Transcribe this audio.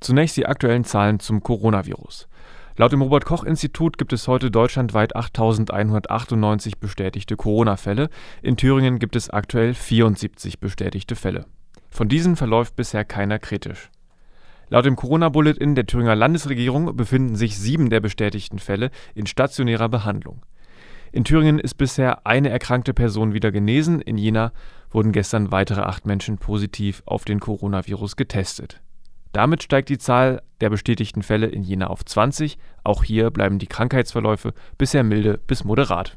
Zunächst die aktuellen Zahlen zum Coronavirus. Laut dem Robert Koch Institut gibt es heute deutschlandweit 8.198 bestätigte Corona-Fälle. In Thüringen gibt es aktuell 74 bestätigte Fälle. Von diesen verläuft bisher keiner kritisch. Laut dem Corona-Bulletin der Thüringer Landesregierung befinden sich sieben der bestätigten Fälle in stationärer Behandlung. In Thüringen ist bisher eine erkrankte Person wieder genesen. In Jena wurden gestern weitere acht Menschen positiv auf den Coronavirus getestet. Damit steigt die Zahl der bestätigten Fälle in Jena auf 20. Auch hier bleiben die Krankheitsverläufe bisher milde bis moderat